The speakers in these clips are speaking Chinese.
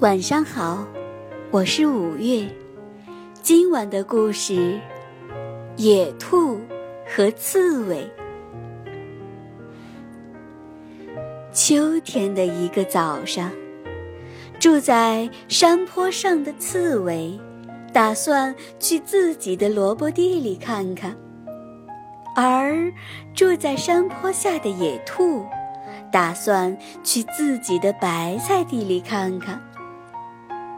晚上好，我是五月。今晚的故事：野兔和刺猬。秋天的一个早上，住在山坡上的刺猬打算去自己的萝卜地里看看，而住在山坡下的野兔打算去自己的白菜地里看看。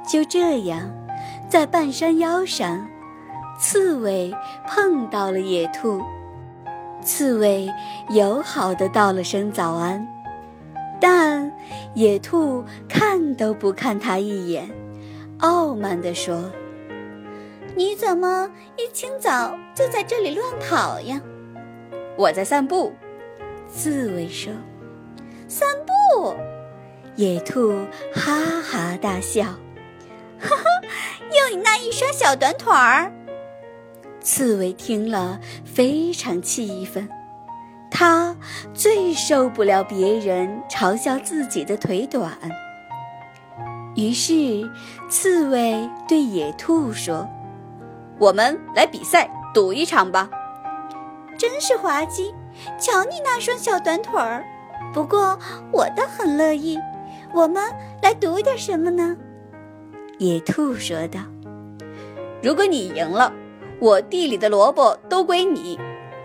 就这样，在半山腰上，刺猬碰到了野兔。刺猬友好的道了声早安，但野兔看都不看它一眼，傲慢地说：“你怎么一清早就在这里乱跑呀？”“我在散步。”刺猬说。“散步？”野兔哈哈大笑。你那一双小短腿儿！刺猬听了非常气愤，他最受不了别人嘲笑自己的腿短。于是，刺猬对野兔说：“我们来比赛，赌一场吧。”真是滑稽！瞧你那双小短腿儿。不过，我倒很乐意。我们来赌点什么呢？野兔说道：“如果你赢了，我地里的萝卜都归你；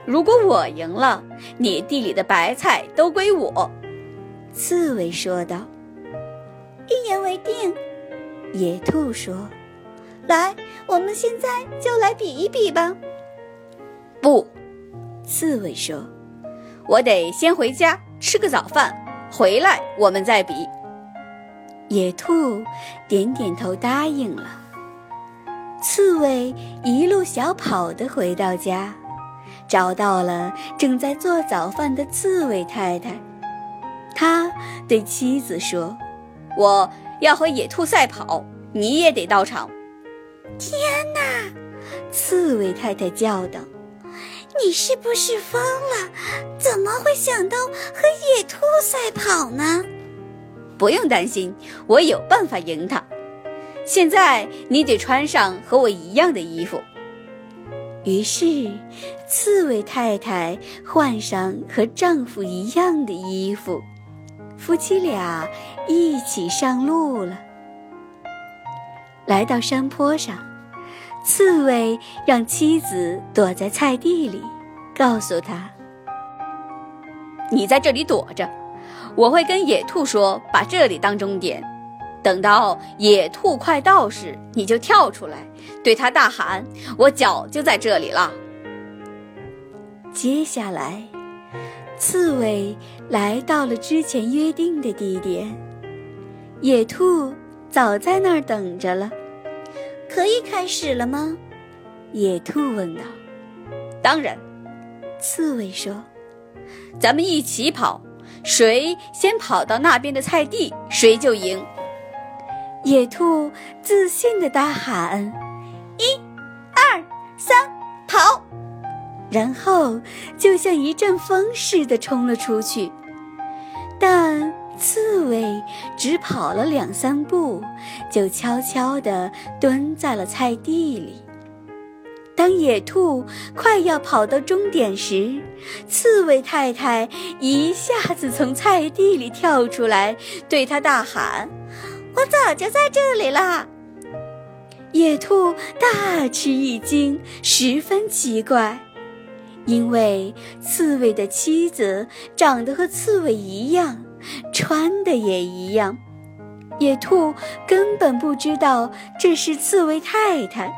如果我赢了，你地里的白菜都归我。”刺猬说道：“一言为定。”野兔说：“来，我们现在就来比一比吧。”不，刺猬说：“我得先回家吃个早饭，回来我们再比。”野兔点点头，答应了。刺猬一路小跑的回到家，找到了正在做早饭的刺猬太太。他对妻子说：“我要和野兔赛跑，你也得到场。”天哪！刺猬太太叫道：“你是不是疯了？怎么会想到和野兔赛跑呢？”不用担心，我有办法赢他。现在你得穿上和我一样的衣服。于是，刺猬太太换上和丈夫一样的衣服，夫妻俩一起上路了。来到山坡上，刺猬让妻子躲在菜地里，告诉她：“你在这里躲着。”我会跟野兔说，把这里当终点。等到野兔快到时，你就跳出来，对他大喊：“我脚就在这里了。”接下来，刺猬来到了之前约定的地点，野兔早在那儿等着了。可以开始了吗？野兔问道。“当然。”刺猬说，“咱们一起跑。”谁先跑到那边的菜地，谁就赢。野兔自信地大喊：“一、二、三，跑！”然后就像一阵风似的冲了出去。但刺猬只跑了两三步，就悄悄地蹲在了菜地里。当野兔快要跑到终点时，刺猬太太一下子从菜地里跳出来，对他大喊：“我早就在这里了！”野兔大吃一惊，十分奇怪，因为刺猬的妻子长得和刺猬一样，穿的也一样，野兔根本不知道这是刺猬太太。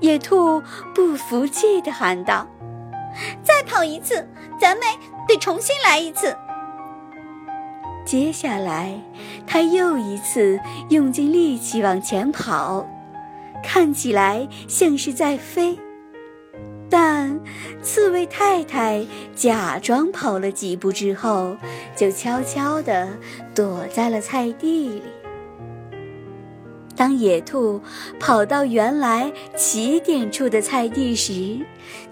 野兔不服气地喊道：“再跑一次，咱们得重新来一次。”接下来，他又一次用尽力气往前跑，看起来像是在飞。但刺猬太太假装跑了几步之后，就悄悄地躲在了菜地里。当野兔跑到原来起点处的菜地时，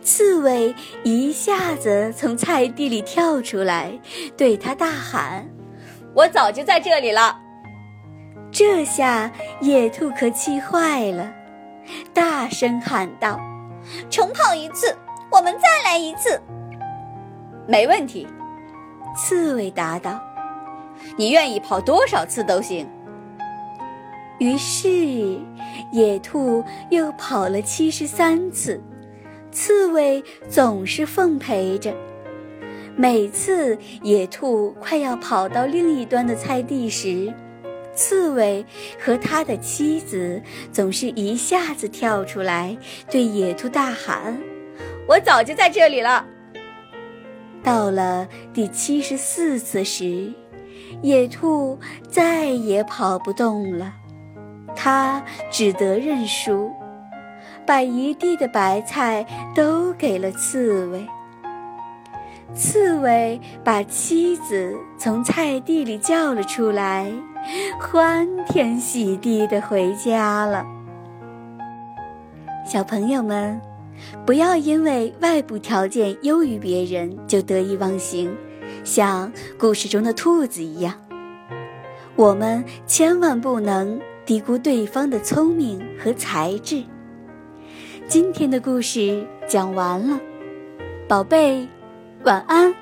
刺猬一下子从菜地里跳出来，对他大喊：“我早就在这里了！”这下野兔可气坏了，大声喊道：“重跑一次，我们再来一次。”没问题，刺猬答道：“你愿意跑多少次都行。”于是，野兔又跑了七十三次，刺猬总是奉陪着。每次野兔快要跑到另一端的菜地时，刺猬和他的妻子总是一下子跳出来，对野兔大喊：“我早就在这里了。”到了第七十四次时，野兔再也跑不动了，他只得认输，把一地的白菜都给了刺猬。刺猬把妻子从菜地里叫了出来，欢天喜地的回家了。小朋友们，不要因为外部条件优于别人就得意忘形，像故事中的兔子一样。我们千万不能低估对方的聪明和才智。今天的故事讲完了，宝贝。晚安。